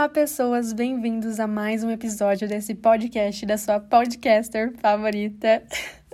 Olá, pessoas, bem-vindos a mais um episódio desse podcast da sua podcaster favorita.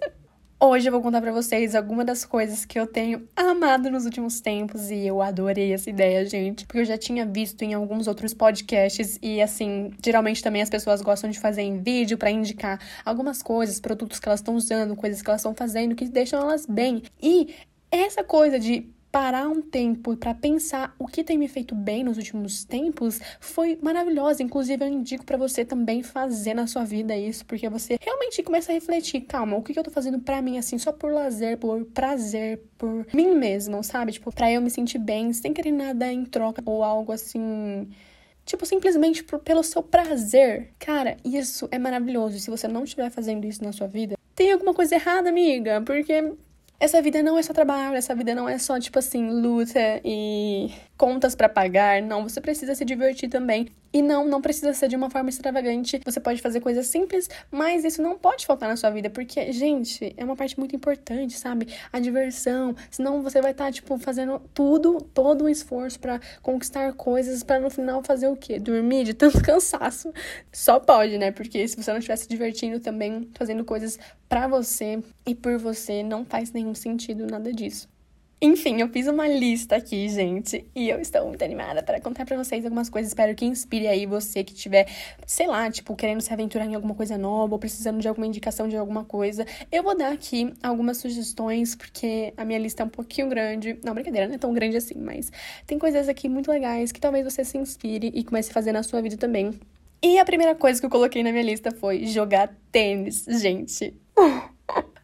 Hoje eu vou contar para vocês algumas das coisas que eu tenho amado nos últimos tempos e eu adorei essa ideia, gente, porque eu já tinha visto em alguns outros podcasts e assim, geralmente também as pessoas gostam de fazer em vídeo para indicar algumas coisas, produtos que elas estão usando, coisas que elas estão fazendo que deixam elas bem. E essa coisa de parar um tempo para pensar o que tem me feito bem nos últimos tempos foi maravilhosa. Inclusive, eu indico para você também fazer na sua vida isso, porque você realmente começa a refletir, calma, o que, eu tô fazendo para mim, assim, só por lazer, por prazer, por mim mesmo, sabe? Tipo, pra eu me sentir bem, sem querer nada em troca ou algo assim. Tipo, simplesmente por, pelo seu prazer. Cara, isso é maravilhoso. Se você não estiver fazendo isso na sua vida, tem alguma coisa errada, amiga. Porque essa vida não é só trabalho, essa vida não é só, tipo assim, luta e contas para pagar. Não, você precisa se divertir também. E não, não precisa ser de uma forma extravagante. Você pode fazer coisas simples, mas isso não pode faltar na sua vida, porque, gente, é uma parte muito importante, sabe? A diversão. Senão você vai estar, tá, tipo, fazendo tudo, todo o esforço para conquistar coisas, para no final fazer o quê? Dormir de tanto cansaço. Só pode, né? Porque se você não estiver se divertindo também, fazendo coisas para você e por você, não faz nenhum sentido nada disso. Enfim, eu fiz uma lista aqui, gente, e eu estou muito animada para contar para vocês algumas coisas. Espero que inspire aí você que tiver, sei lá, tipo, querendo se aventurar em alguma coisa nova ou precisando de alguma indicação de alguma coisa. Eu vou dar aqui algumas sugestões, porque a minha lista é um pouquinho grande. Não, brincadeira, não é tão grande assim, mas tem coisas aqui muito legais que talvez você se inspire e comece a fazer na sua vida também. E a primeira coisa que eu coloquei na minha lista foi jogar tênis, gente.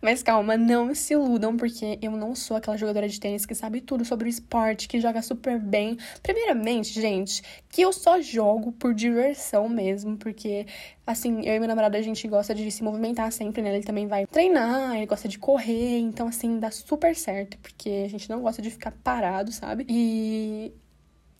Mas calma, não se iludam, porque eu não sou aquela jogadora de tênis que sabe tudo sobre o esporte, que joga super bem. Primeiramente, gente, que eu só jogo por diversão mesmo, porque, assim, eu e meu namorado a gente gosta de se movimentar sempre, né? Ele também vai treinar, ele gosta de correr, então, assim, dá super certo, porque a gente não gosta de ficar parado, sabe? E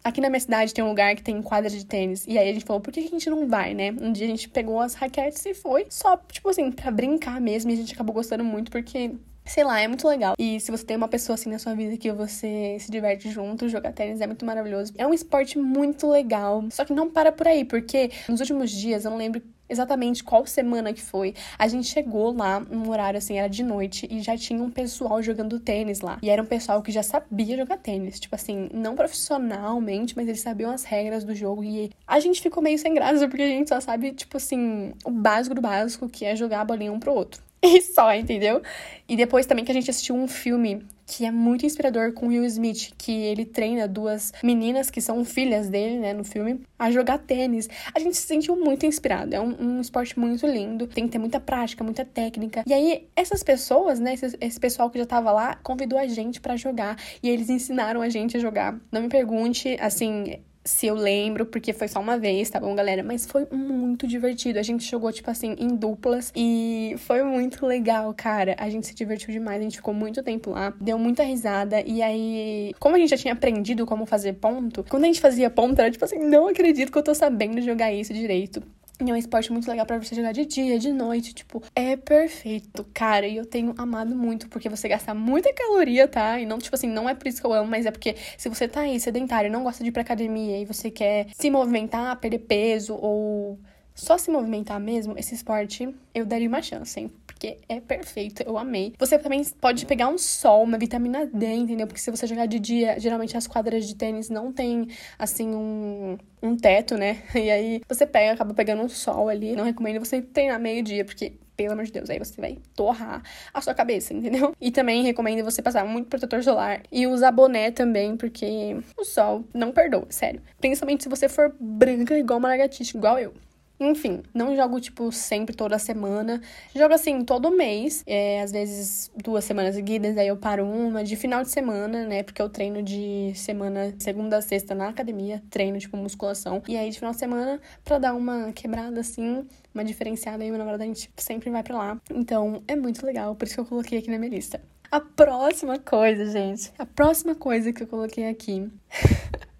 Aqui na minha cidade tem um lugar que tem quadra de tênis. E aí a gente falou, por que a gente não vai, né? Um dia a gente pegou as raquetes e foi. Só, tipo assim, pra brincar mesmo. E a gente acabou gostando muito porque sei lá, é muito legal. E se você tem uma pessoa assim na sua vida que você se diverte junto, jogar tênis é muito maravilhoso. É um esporte muito legal. Só que não para por aí, porque nos últimos dias, eu não lembro exatamente qual semana que foi. A gente chegou lá num horário assim, era de noite, e já tinha um pessoal jogando tênis lá. E era um pessoal que já sabia jogar tênis. Tipo assim, não profissionalmente, mas eles sabiam as regras do jogo. E a gente ficou meio sem graça, porque a gente só sabe, tipo assim, o básico do básico, que é jogar a bolinha um pro outro. E só, entendeu? E depois também que a gente assistiu um filme que é muito inspirador com Will Smith, que ele treina duas meninas que são filhas dele, né, no filme, a jogar tênis. A gente se sentiu muito inspirado. É um, um esporte muito lindo, tem que ter muita prática, muita técnica. E aí, essas pessoas, né, esse, esse pessoal que já tava lá, convidou a gente para jogar e eles ensinaram a gente a jogar. Não me pergunte, assim, se eu lembro, porque foi só uma vez, tá bom, galera? Mas foi muito divertido. A gente jogou, tipo assim, em duplas e foi muito legal, cara. A gente se divertiu demais, a gente ficou muito tempo lá, deu muita risada. E aí, como a gente já tinha aprendido como fazer ponto, quando a gente fazia ponto, era tipo assim, não acredito que eu tô sabendo jogar isso direito. E é um esporte muito legal para você jogar de dia, de noite, tipo, é perfeito, cara. E eu tenho amado muito, porque você gasta muita caloria, tá? E não, tipo assim, não é por isso que eu amo, mas é porque se você tá aí sedentário, não gosta de ir pra academia e você quer se movimentar, perder peso ou só se movimentar mesmo, esse esporte eu daria uma chance, hein? Porque é perfeito, eu amei. Você também pode pegar um sol, uma vitamina D, entendeu? Porque se você jogar de dia, geralmente as quadras de tênis não tem, assim, um, um teto, né? E aí você pega, acaba pegando um sol ali. Não recomendo você treinar meio-dia, porque pelo amor de Deus, aí você vai torrar a sua cabeça, entendeu? E também recomendo você passar muito protetor solar e usar boné também, porque o sol não perdoa, sério. Principalmente se você for branca igual uma lagartixa, igual eu. Enfim, não jogo, tipo, sempre toda semana. Jogo, assim, todo mês. É, às vezes, duas semanas seguidas, aí eu paro uma de final de semana, né? Porque eu treino de semana, segunda a sexta na academia. Treino, tipo, musculação. E aí, de final de semana, pra dar uma quebrada, assim, uma diferenciada aí, meu namorado, a gente sempre vai pra lá. Então, é muito legal. Por isso que eu coloquei aqui na minha lista. A próxima coisa, gente. A próxima coisa que eu coloquei aqui.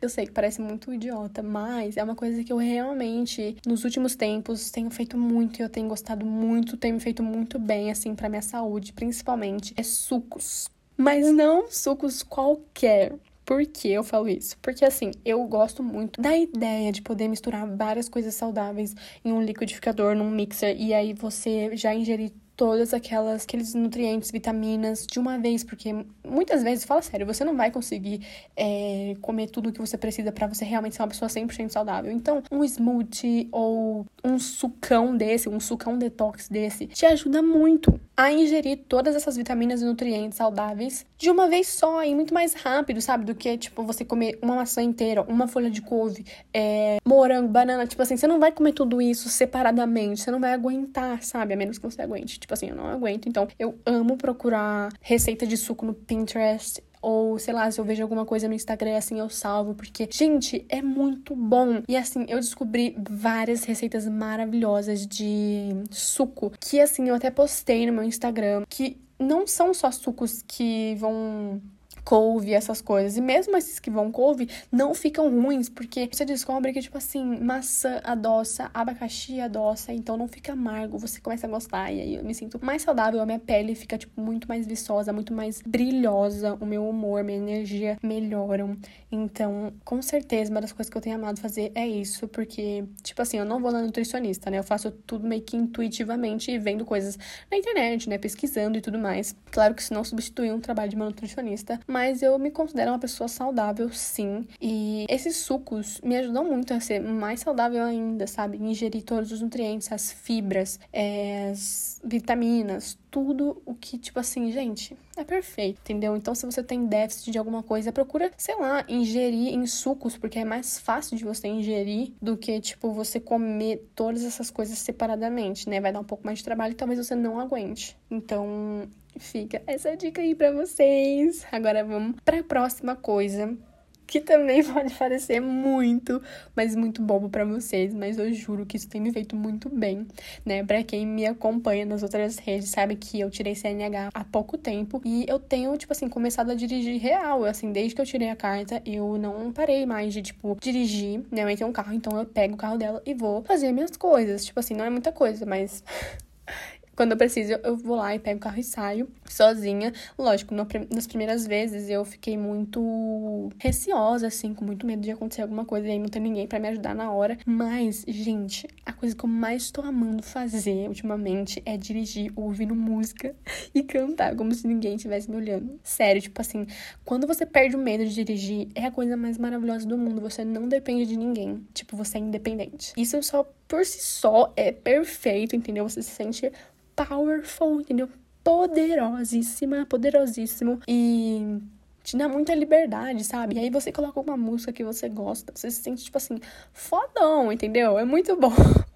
Eu sei que parece muito idiota, mas é uma coisa que eu realmente, nos últimos tempos, tenho feito muito e eu tenho gostado muito, tem me feito muito bem, assim, para minha saúde, principalmente. É sucos. Mas não sucos qualquer Por que eu falo isso? Porque assim, eu gosto muito da ideia de poder misturar várias coisas saudáveis em um liquidificador, num mixer, e aí você já ingerir todas aquelas aqueles nutrientes, vitaminas de uma vez, porque muitas vezes, fala sério, você não vai conseguir é, comer tudo o que você precisa para você realmente ser uma pessoa 100% saudável. Então, um smoothie ou um sucão desse, um sucão detox desse, te ajuda muito a ingerir todas essas vitaminas e nutrientes saudáveis de uma vez só e muito mais rápido, sabe? Do que, tipo, você comer uma maçã inteira, uma folha de couve, é, morango, banana. Tipo assim, você não vai comer tudo isso separadamente, você não vai aguentar, sabe? A menos que você aguente. Tipo assim, eu não aguento. Então, eu amo procurar receita de suco no Pinterest. Ou, sei lá, se eu vejo alguma coisa no Instagram, assim, eu salvo. Porque, gente, é muito bom. E, assim, eu descobri várias receitas maravilhosas de suco. Que, assim, eu até postei no meu Instagram. Que não são só sucos que vão couve, essas coisas. E mesmo esses que vão couve não ficam ruins, porque você descobre que, tipo assim, maçã adoça, abacaxi adoça, então não fica amargo, você começa a gostar. E aí eu me sinto mais saudável, a minha pele fica, tipo, muito mais viçosa, muito mais brilhosa, o meu humor, minha energia melhoram. Então, com certeza, uma das coisas que eu tenho amado fazer é isso, porque, tipo assim, eu não vou na nutricionista, né? Eu faço tudo meio que intuitivamente, vendo coisas na internet, né? Pesquisando e tudo mais. Claro que isso não substitui um trabalho de uma nutricionista, mas eu me considero uma pessoa saudável, sim. E esses sucos me ajudam muito a ser mais saudável ainda, sabe? Ingerir todos os nutrientes, as fibras, é, as vitaminas, tudo o que, tipo assim, gente, é perfeito, entendeu? Então, se você tem déficit de alguma coisa, procura, sei lá, ingerir em sucos, porque é mais fácil de você ingerir do que, tipo, você comer todas essas coisas separadamente, né? Vai dar um pouco mais de trabalho e talvez você não aguente. Então, fica essa dica aí para vocês. Agora vamos para a próxima coisa que também pode parecer muito, mas muito bobo para vocês, mas eu juro que isso tem me feito muito bem, né? Para quem me acompanha nas outras redes, sabe que eu tirei CNH há pouco tempo e eu tenho, tipo assim, começado a dirigir real, assim, desde que eu tirei a carta, eu não parei mais de, tipo, dirigir, né? Eu tenho um carro, então eu pego o carro dela e vou fazer minhas coisas, tipo assim, não é muita coisa, mas Quando eu preciso, eu vou lá e pego o carro e saio sozinha. Lógico, no, nas primeiras vezes eu fiquei muito receosa, assim, com muito medo de acontecer alguma coisa e aí não ter ninguém para me ajudar na hora. Mas, gente, a coisa que eu mais tô amando fazer ultimamente é dirigir ouvindo música e cantar como se ninguém estivesse me olhando. Sério, tipo assim, quando você perde o medo de dirigir, é a coisa mais maravilhosa do mundo. Você não depende de ninguém. Tipo, você é independente. Isso só por si só é perfeito, entendeu? Você se sente powerful, entendeu? Poderosíssima, poderosíssimo. E te dá muita liberdade, sabe? E aí você coloca uma música que você gosta, você se sente, tipo assim, fodão, entendeu? É muito bom.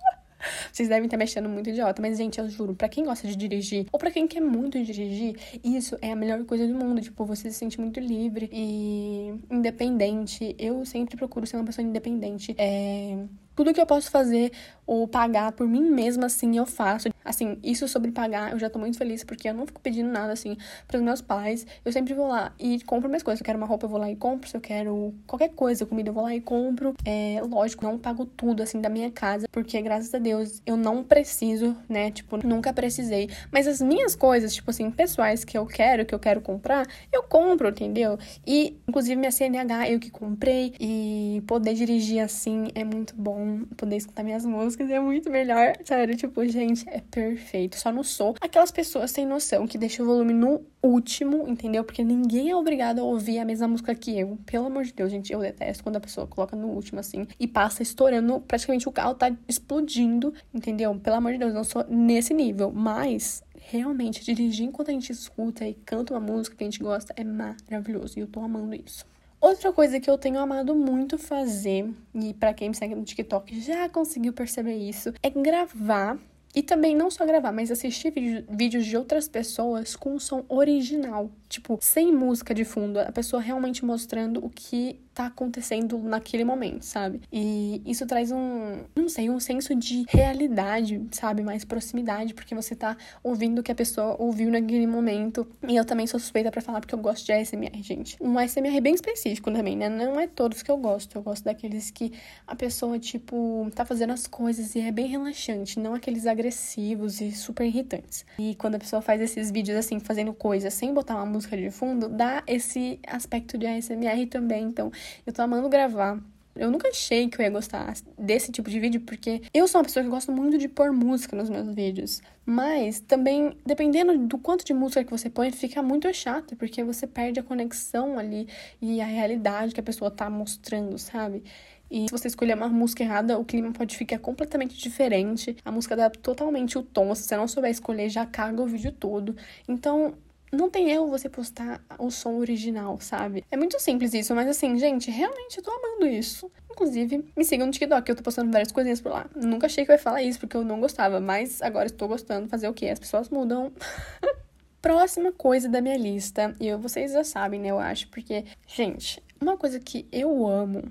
Vocês devem estar mexendo muito idiota, mas, gente, eu juro, para quem gosta de dirigir, ou para quem quer muito dirigir, isso é a melhor coisa do mundo. Tipo, você se sente muito livre e independente. Eu sempre procuro ser uma pessoa independente. É tudo que eu posso fazer ou pagar por mim mesma, assim, eu faço. Assim, isso sobre pagar, eu já tô muito feliz porque eu não fico pedindo nada, assim, pros meus pais. Eu sempre vou lá e compro minhas coisas. Se eu quero uma roupa, eu vou lá e compro. Se eu quero qualquer coisa, comida, eu vou lá e compro. É, lógico, não pago tudo, assim, da minha casa, porque graças a Deus eu não preciso, né? Tipo, nunca precisei. Mas as minhas coisas, tipo assim, pessoais que eu quero, que eu quero comprar, eu compro, entendeu? E, inclusive, minha CNH eu que comprei. E poder dirigir assim é muito bom poder escutar minhas músicas é muito melhor. Sério, tipo, gente, é perfeito. Só não sou aquelas pessoas sem noção que deixam o volume no último, entendeu? Porque ninguém é obrigado a ouvir a mesma música que eu. Pelo amor de Deus, gente, eu detesto quando a pessoa coloca no último assim e passa estourando, praticamente o carro tá explodindo, entendeu? Pelo amor de Deus, não sou nesse nível, mas realmente dirigir enquanto a gente escuta e canta uma música que a gente gosta é maravilhoso e eu tô amando isso. Outra coisa que eu tenho amado muito fazer, e para quem me segue no TikTok já conseguiu perceber isso, é gravar e também não só gravar, mas assistir vídeos de outras pessoas com som original. Tipo, sem música de fundo. A pessoa realmente mostrando o que tá acontecendo naquele momento, sabe? E isso traz um, não sei, um senso de realidade, sabe? Mais proximidade, porque você tá ouvindo o que a pessoa ouviu naquele momento. E eu também sou suspeita para falar porque eu gosto de ASMR, gente. Um ASMR bem específico também, né? Não é todos que eu gosto. Eu gosto daqueles que a pessoa, tipo, tá fazendo as coisas e é bem relaxante, não aqueles agressivos e super irritantes. E quando a pessoa faz esses vídeos assim, fazendo coisas sem botar uma música de fundo, dá esse aspecto de ASMR também. Então, eu tô amando gravar. Eu nunca achei que eu ia gostar desse tipo de vídeo, porque eu sou uma pessoa que gosta muito de pôr música nos meus vídeos. Mas também, dependendo do quanto de música que você põe, fica muito chato, porque você perde a conexão ali e a realidade que a pessoa tá mostrando, sabe? E se você escolher uma música errada, o clima pode ficar completamente diferente. A música dá totalmente o tom. Se você não souber escolher, já caga o vídeo todo. Então, não tem erro você postar o som original, sabe? É muito simples isso, mas assim, gente, realmente eu tô amando isso. Inclusive, me sigam no TikTok, eu tô postando várias coisinhas por lá. Nunca achei que eu ia falar isso porque eu não gostava, mas agora estou gostando. Fazer o quê? As pessoas mudam. Próxima coisa da minha lista, e vocês já sabem, né, eu acho, porque, gente, uma coisa que eu amo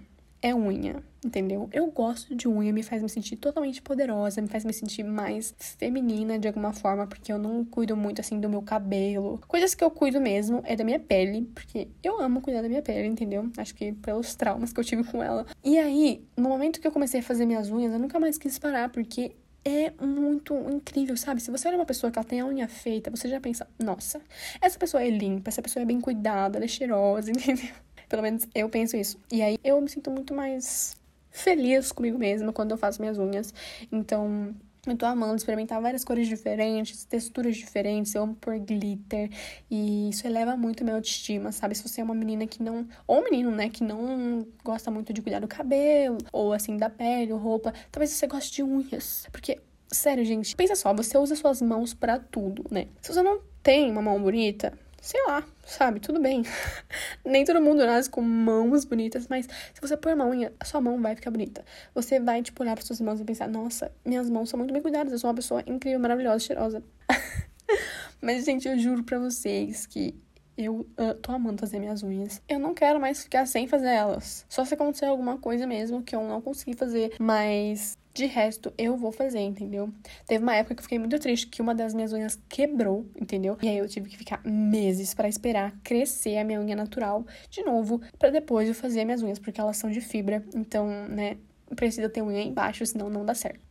é unha, entendeu? Eu gosto de unha, me faz me sentir totalmente poderosa, me faz me sentir mais feminina de alguma forma, porque eu não cuido muito assim do meu cabelo. Coisas que eu cuido mesmo é da minha pele, porque eu amo cuidar da minha pele, entendeu? Acho que pelos traumas que eu tive com ela. E aí, no momento que eu comecei a fazer minhas unhas, eu nunca mais quis parar, porque é muito incrível, sabe? Se você olha uma pessoa que ela tem a unha feita, você já pensa, nossa, essa pessoa é limpa, essa pessoa é bem cuidada, ela é cheirosa, entendeu? Pelo menos eu penso isso. E aí eu me sinto muito mais feliz comigo mesma quando eu faço minhas unhas. Então, eu tô amando experimentar várias cores diferentes, texturas diferentes, eu amo pôr glitter e isso eleva muito a minha autoestima, sabe? Se você é uma menina que não, ou um menino, né, que não gosta muito de cuidar do cabelo, ou assim, da pele, ou roupa, talvez você goste de unhas, porque Sério, gente, pensa só, você usa suas mãos para tudo, né? Se você não tem uma mão bonita, sei lá, sabe? Tudo bem. Nem todo mundo nasce com mãos bonitas, mas se você pôr uma unha, a sua mão vai ficar bonita. Você vai, tipo, olhar para suas mãos e pensar: nossa, minhas mãos são muito bem cuidadas, eu sou uma pessoa incrível, maravilhosa, cheirosa. mas, gente, eu juro pra vocês que eu uh, tô amando fazer minhas unhas. Eu não quero mais ficar sem fazer elas. Só se acontecer alguma coisa mesmo que eu não consegui fazer. Mas de resto, eu vou fazer, entendeu? Teve uma época que eu fiquei muito triste que uma das minhas unhas quebrou, entendeu? E aí eu tive que ficar meses para esperar crescer a minha unha natural de novo, para depois eu fazer minhas unhas, porque elas são de fibra. Então, né, precisa ter unha embaixo, senão não dá certo.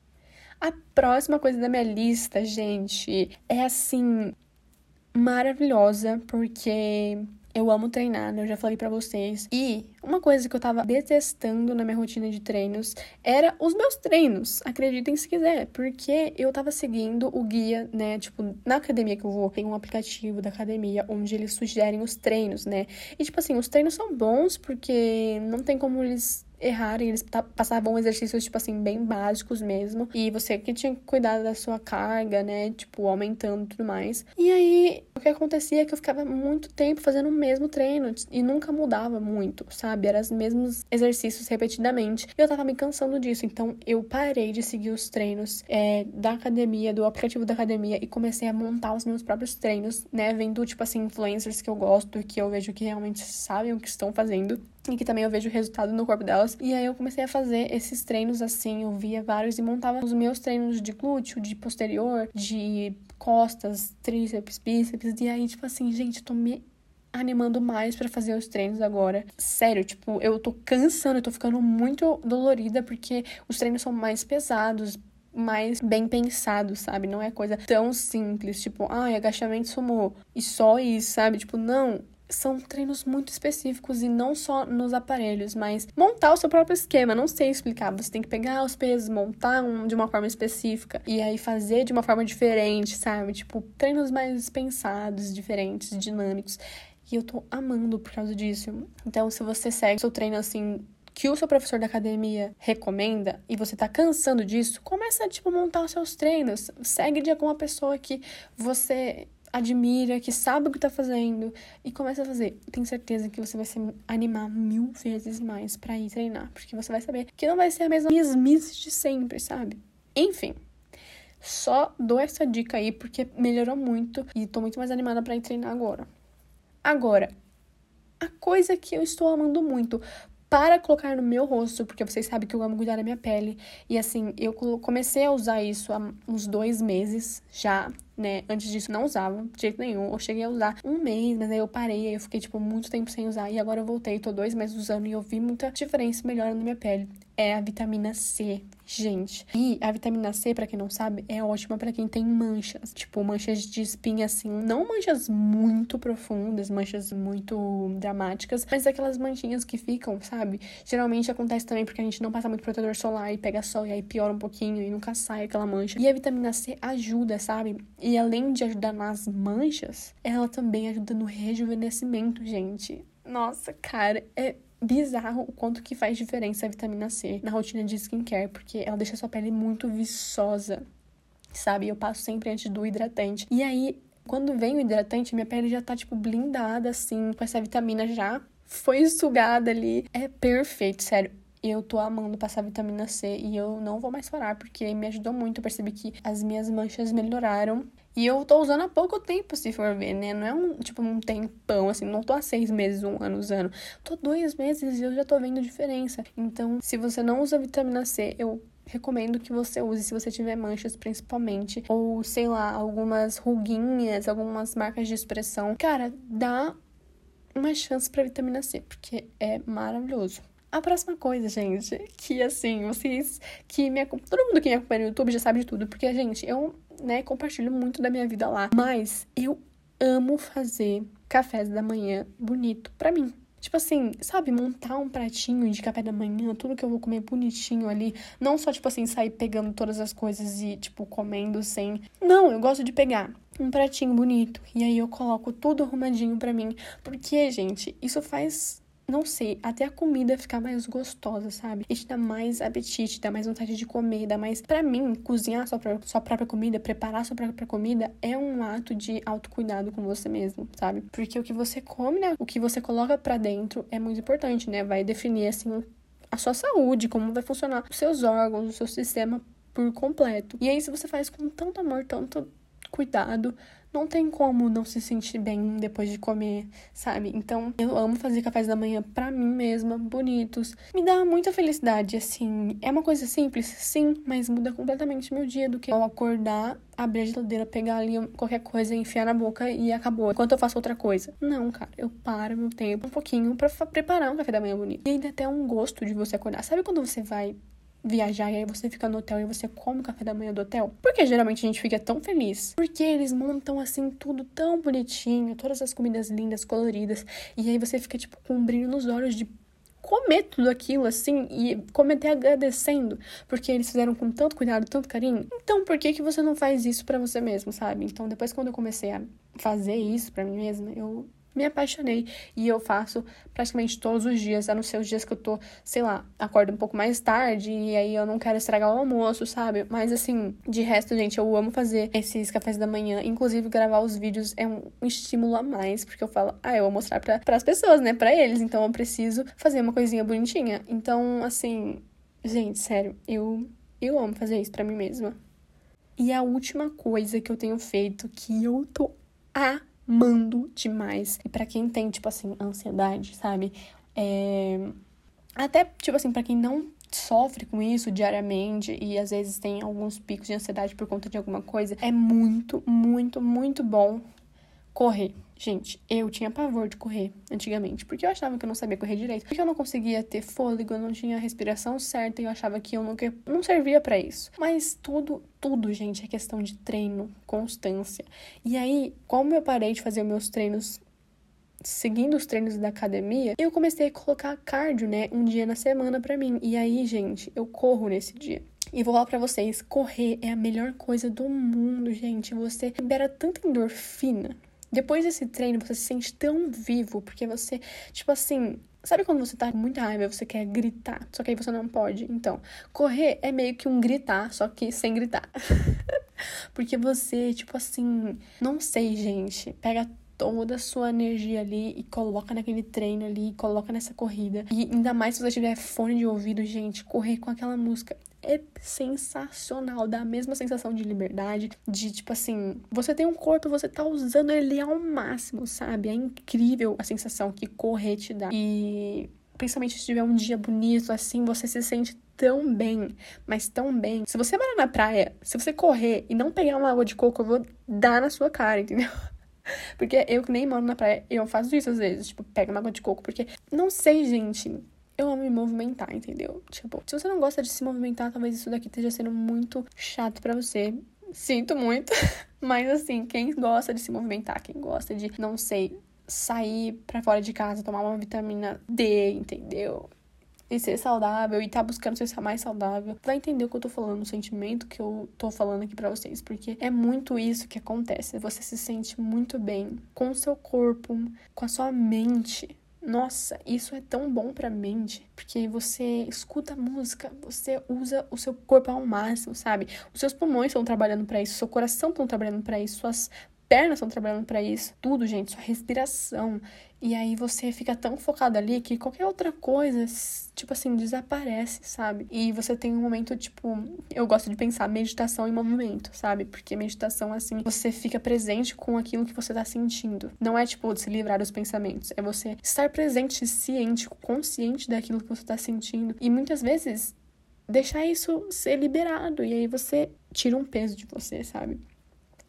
A próxima coisa da minha lista, gente, é assim maravilhosa, porque eu amo treinar, né? Eu já falei para vocês. E uma coisa que eu tava detestando na minha rotina de treinos era os meus treinos. Acreditem se quiser, porque eu tava seguindo o guia, né? Tipo, na academia que eu vou, tem um aplicativo da academia onde eles sugerem os treinos, né? E tipo assim, os treinos são bons porque não tem como eles errarem, eles passavam exercícios, tipo assim, bem básicos mesmo. E você que tinha que cuidar da sua carga, né? Tipo, aumentando e tudo mais. E aí, que acontecia é que eu ficava muito tempo fazendo o mesmo treino e nunca mudava muito, sabe? Eram os mesmos exercícios repetidamente. E eu tava me cansando disso. Então, eu parei de seguir os treinos é, da academia, do aplicativo da academia e comecei a montar os meus próprios treinos, né? Vendo, tipo assim, influencers que eu gosto, que eu vejo que realmente sabem o que estão fazendo e que também eu vejo o resultado no corpo delas. E aí eu comecei a fazer esses treinos assim, eu via vários e montava os meus treinos de glúteo, de posterior, de costas, tríceps, bíceps. E aí, tipo assim, gente, tô me animando mais para fazer os treinos agora. Sério, tipo, eu tô cansando, eu tô ficando muito dolorida porque os treinos são mais pesados, mais bem pensados, sabe? Não é coisa tão simples, tipo, ai, ah, agachamento sumou e só isso, sabe? Tipo, não, são treinos muito específicos e não só nos aparelhos, mas montar o seu próprio esquema. Não sei explicar. Você tem que pegar os pesos, montar um, de uma forma específica e aí fazer de uma forma diferente, sabe? Tipo, treinos mais pensados, diferentes, dinâmicos. E eu tô amando por causa disso. Então, se você segue seu treino assim que o seu professor da academia recomenda e você tá cansando disso, começa a tipo montar os seus treinos, segue de alguma pessoa que você admira, que sabe o que tá fazendo e começa a fazer. Tenho certeza que você vai se animar mil vezes mais para ir treinar, porque você vai saber que não vai ser a mesma mesmice de sempre, sabe? Enfim, só dou essa dica aí porque melhorou muito e tô muito mais animada para ir treinar agora. Agora, a coisa que eu estou amando muito, para colocar no meu rosto, porque vocês sabem que eu amo cuidar da minha pele. E assim, eu comecei a usar isso há uns dois meses já né? Antes disso não usava de jeito nenhum. Eu cheguei a usar um mês, mas aí eu parei, aí eu fiquei, tipo, muito tempo sem usar. E agora eu voltei, tô dois meses usando e eu vi muita diferença melhora na minha pele. É a vitamina C, gente. E a vitamina C, para quem não sabe, é ótima para quem tem manchas. Tipo, manchas de espinha, assim. Não manchas muito profundas, manchas muito dramáticas, mas aquelas manchinhas que ficam, sabe? Geralmente acontece também porque a gente não passa muito protetor solar e pega sol e aí piora um pouquinho e nunca sai aquela mancha. E a vitamina C ajuda, sabe? E além de ajudar nas manchas, ela também ajuda no rejuvenescimento, gente. Nossa, cara, é bizarro o quanto que faz diferença a vitamina C na rotina de skincare, porque ela deixa a sua pele muito viçosa, sabe? Eu passo sempre antes do hidratante. E aí, quando vem o hidratante, minha pele já tá, tipo, blindada, assim, com essa vitamina já foi sugada ali. É perfeito, sério eu tô amando passar vitamina C e eu não vou mais parar, porque me ajudou muito. Eu percebi que as minhas manchas melhoraram. E eu tô usando há pouco tempo, se for ver, né? Não é um, tipo, um tempão, assim, não tô há seis meses, um ano usando. Tô dois meses e eu já tô vendo diferença. Então, se você não usa vitamina C, eu recomendo que você use se você tiver manchas, principalmente. Ou, sei lá, algumas ruguinhas, algumas marcas de expressão. Cara, dá uma chance pra vitamina C, porque é maravilhoso. A próxima coisa, gente, que assim, vocês que me todo mundo que me acompanha no YouTube já sabe de tudo, porque gente, eu, né, compartilho muito da minha vida lá, mas eu amo fazer cafés da manhã bonito para mim. Tipo assim, sabe, montar um pratinho de café da manhã, tudo que eu vou comer bonitinho ali. Não só, tipo assim, sair pegando todas as coisas e, tipo, comendo sem. Não, eu gosto de pegar um pratinho bonito. E aí eu coloco tudo arrumadinho para mim. Porque, gente, isso faz não sei, até a comida ficar mais gostosa, sabe? E te dá mais apetite, dá mais vontade de comer, dá mais. Para mim, cozinhar sua própria, sua própria comida, preparar sua própria comida é um ato de autocuidado com você mesmo, sabe? Porque o que você come, né? O que você coloca para dentro é muito importante, né? Vai definir, assim, a sua saúde, como vai funcionar os seus órgãos, o seu sistema por completo. E aí, se você faz com tanto amor, tanto cuidado, não tem como não se sentir bem depois de comer, sabe? Então, eu amo fazer cafés da manhã para mim mesma, bonitos. Me dá muita felicidade, assim. É uma coisa simples, sim, mas muda completamente meu dia do que eu acordar, abrir a geladeira, pegar ali qualquer coisa, enfiar na boca e acabou. Enquanto eu faço outra coisa. Não, cara, eu paro meu tempo um pouquinho para preparar um café da manhã bonito. E ainda até um gosto de você acordar. Sabe quando você vai viajar e aí você fica no hotel e você come o café da manhã do hotel? Porque geralmente a gente fica tão feliz. Porque eles montam assim tudo tão bonitinho, todas as comidas lindas, coloridas, e aí você fica tipo com um brilho nos olhos de comer tudo aquilo assim e comer até agradecendo, porque eles fizeram com tanto cuidado, tanto carinho. Então, por que que você não faz isso para você mesmo, sabe? Então, depois quando eu comecei a fazer isso para mim mesma, eu me apaixonei e eu faço praticamente todos os dias, a não ser os dias que eu tô, sei lá, acordo um pouco mais tarde e aí eu não quero estragar o almoço, sabe? Mas assim, de resto, gente, eu amo fazer esses cafés da manhã, inclusive gravar os vídeos é um estímulo a mais, porque eu falo, ah, eu vou mostrar para as pessoas, né, para eles, então eu preciso fazer uma coisinha bonitinha. Então, assim, gente, sério, eu eu amo fazer isso para mim mesma. E a última coisa que eu tenho feito que eu tô a amando demais. E para quem tem, tipo assim, ansiedade, sabe? É... Até, tipo assim, para quem não sofre com isso diariamente e às vezes tem alguns picos de ansiedade por conta de alguma coisa, é muito, muito, muito bom correr. Gente, eu tinha pavor de correr antigamente, porque eu achava que eu não sabia correr direito, porque eu não conseguia ter fôlego, eu não tinha a respiração certa e eu achava que eu nunca, não servia para isso. Mas tudo, tudo, gente, é questão de treino, constância. E aí, como eu parei de fazer meus treinos seguindo os treinos da academia, eu comecei a colocar cardio, né, um dia na semana para mim. E aí, gente, eu corro nesse dia. E vou falar pra vocês, correr é a melhor coisa do mundo, gente. Você libera tanta endorfina depois desse treino, você se sente tão vivo, porque você, tipo assim, Sabe quando você tá com muita raiva e você quer gritar, só que aí você não pode? Então, correr é meio que um gritar, só que sem gritar. Porque você, tipo assim, não sei, gente, pega toda a sua energia ali e coloca naquele treino ali, coloca nessa corrida. E ainda mais se você tiver fone de ouvido, gente, correr com aquela música é sensacional, dá a mesma sensação de liberdade, de tipo assim, você tem um corpo, você tá usando ele ao máximo, sabe? É incrível a sensação que correr te dá. E principalmente se tiver um dia bonito assim, você se sente tão bem, mas tão bem. Se você vai na praia, se você correr e não pegar uma água de coco, eu vou dar na sua cara, entendeu? Porque eu que nem moro na praia, eu faço isso às vezes, tipo, pega uma água de coco, porque não sei, gente. Eu amo me movimentar, entendeu? Tipo, se você não gosta de se movimentar, talvez isso daqui esteja sendo muito chato para você. Sinto muito, mas assim, quem gosta de se movimentar, quem gosta de, não sei, sair para fora de casa, tomar uma vitamina D, entendeu? E ser saudável e tá buscando ser mais saudável, vai entender o que eu tô falando, o sentimento que eu tô falando aqui para vocês, porque é muito isso que acontece. Você se sente muito bem com o seu corpo, com a sua mente. Nossa, isso é tão bom pra mente, porque você escuta música, você usa o seu corpo ao máximo, sabe? Os seus pulmões estão trabalhando para isso, seu coração estão trabalhando para isso, suas pernas estão trabalhando para isso, tudo, gente, sua respiração. E aí você fica tão focado ali que qualquer outra coisa, tipo assim, desaparece, sabe? E você tem um momento, tipo, eu gosto de pensar meditação em movimento, sabe? Porque meditação, assim, você fica presente com aquilo que você tá sentindo. Não é, tipo, se livrar dos pensamentos, é você estar presente, ciente, consciente daquilo que você tá sentindo. E muitas vezes deixar isso ser liberado. E aí você tira um peso de você, sabe?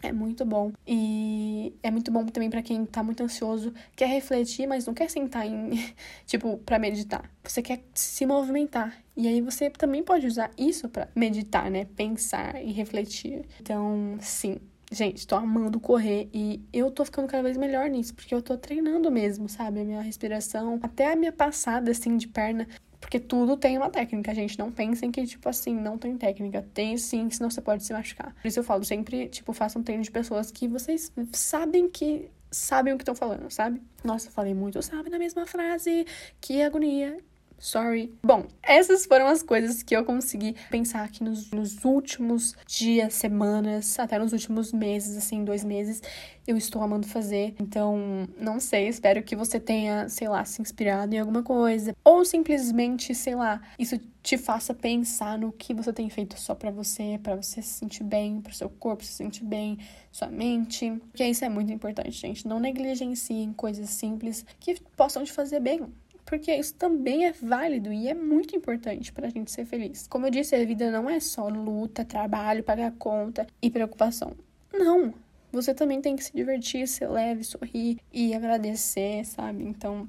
É muito bom. E é muito bom também para quem tá muito ansioso, quer refletir, mas não quer sentar em, tipo, para meditar. Você quer se movimentar. E aí você também pode usar isso para meditar, né? Pensar e refletir. Então, sim, Gente, tô amando correr e eu tô ficando cada vez melhor nisso, porque eu tô treinando mesmo, sabe? A minha respiração, até a minha passada, assim, de perna. Porque tudo tem uma técnica, gente. Não pensem que, tipo assim, não tem técnica. Tem sim, senão você pode se machucar. Por isso eu falo sempre, tipo, façam um treino de pessoas que vocês sabem que sabem o que estão falando, sabe? Nossa, falei muito, sabe, na mesma frase. Que agonia. Sorry. Bom, essas foram as coisas que eu consegui pensar aqui nos, nos últimos dias, semanas, até nos últimos meses, assim, dois meses, eu estou amando fazer. Então, não sei, espero que você tenha, sei lá, se inspirado em alguma coisa. Ou simplesmente, sei lá, isso te faça pensar no que você tem feito só para você, para você se sentir bem, para seu corpo se sentir bem, sua mente. Porque isso é muito importante, gente. Não negligenciem coisas simples que possam te fazer bem porque isso também é válido e é muito importante para a gente ser feliz. Como eu disse, a vida não é só luta, trabalho, pagar conta e preocupação. Não! Você também tem que se divertir, ser leve, sorrir e agradecer, sabe? Então,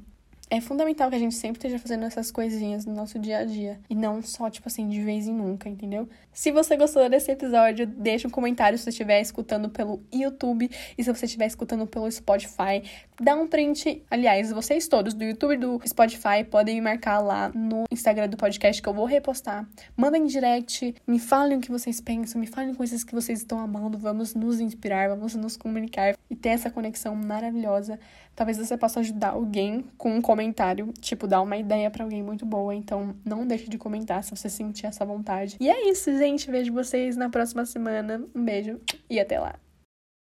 é fundamental que a gente sempre esteja fazendo essas coisinhas no nosso dia a dia. E não só, tipo assim, de vez em nunca, entendeu? Se você gostou desse episódio, deixa um comentário se você estiver escutando pelo YouTube e se você estiver escutando pelo Spotify. Dá um print. Aliás, vocês todos do YouTube e do Spotify podem me marcar lá no Instagram do podcast que eu vou repostar. Mandem direct, me falem o que vocês pensam, me falem coisas que vocês estão amando. Vamos nos inspirar, vamos nos comunicar e ter essa conexão maravilhosa. Talvez você possa ajudar alguém com um comentário, tipo, dar uma ideia para alguém muito boa. Então, não deixe de comentar se você sentir essa vontade. E é isso, gente. Vejo vocês na próxima semana. Um beijo e até lá.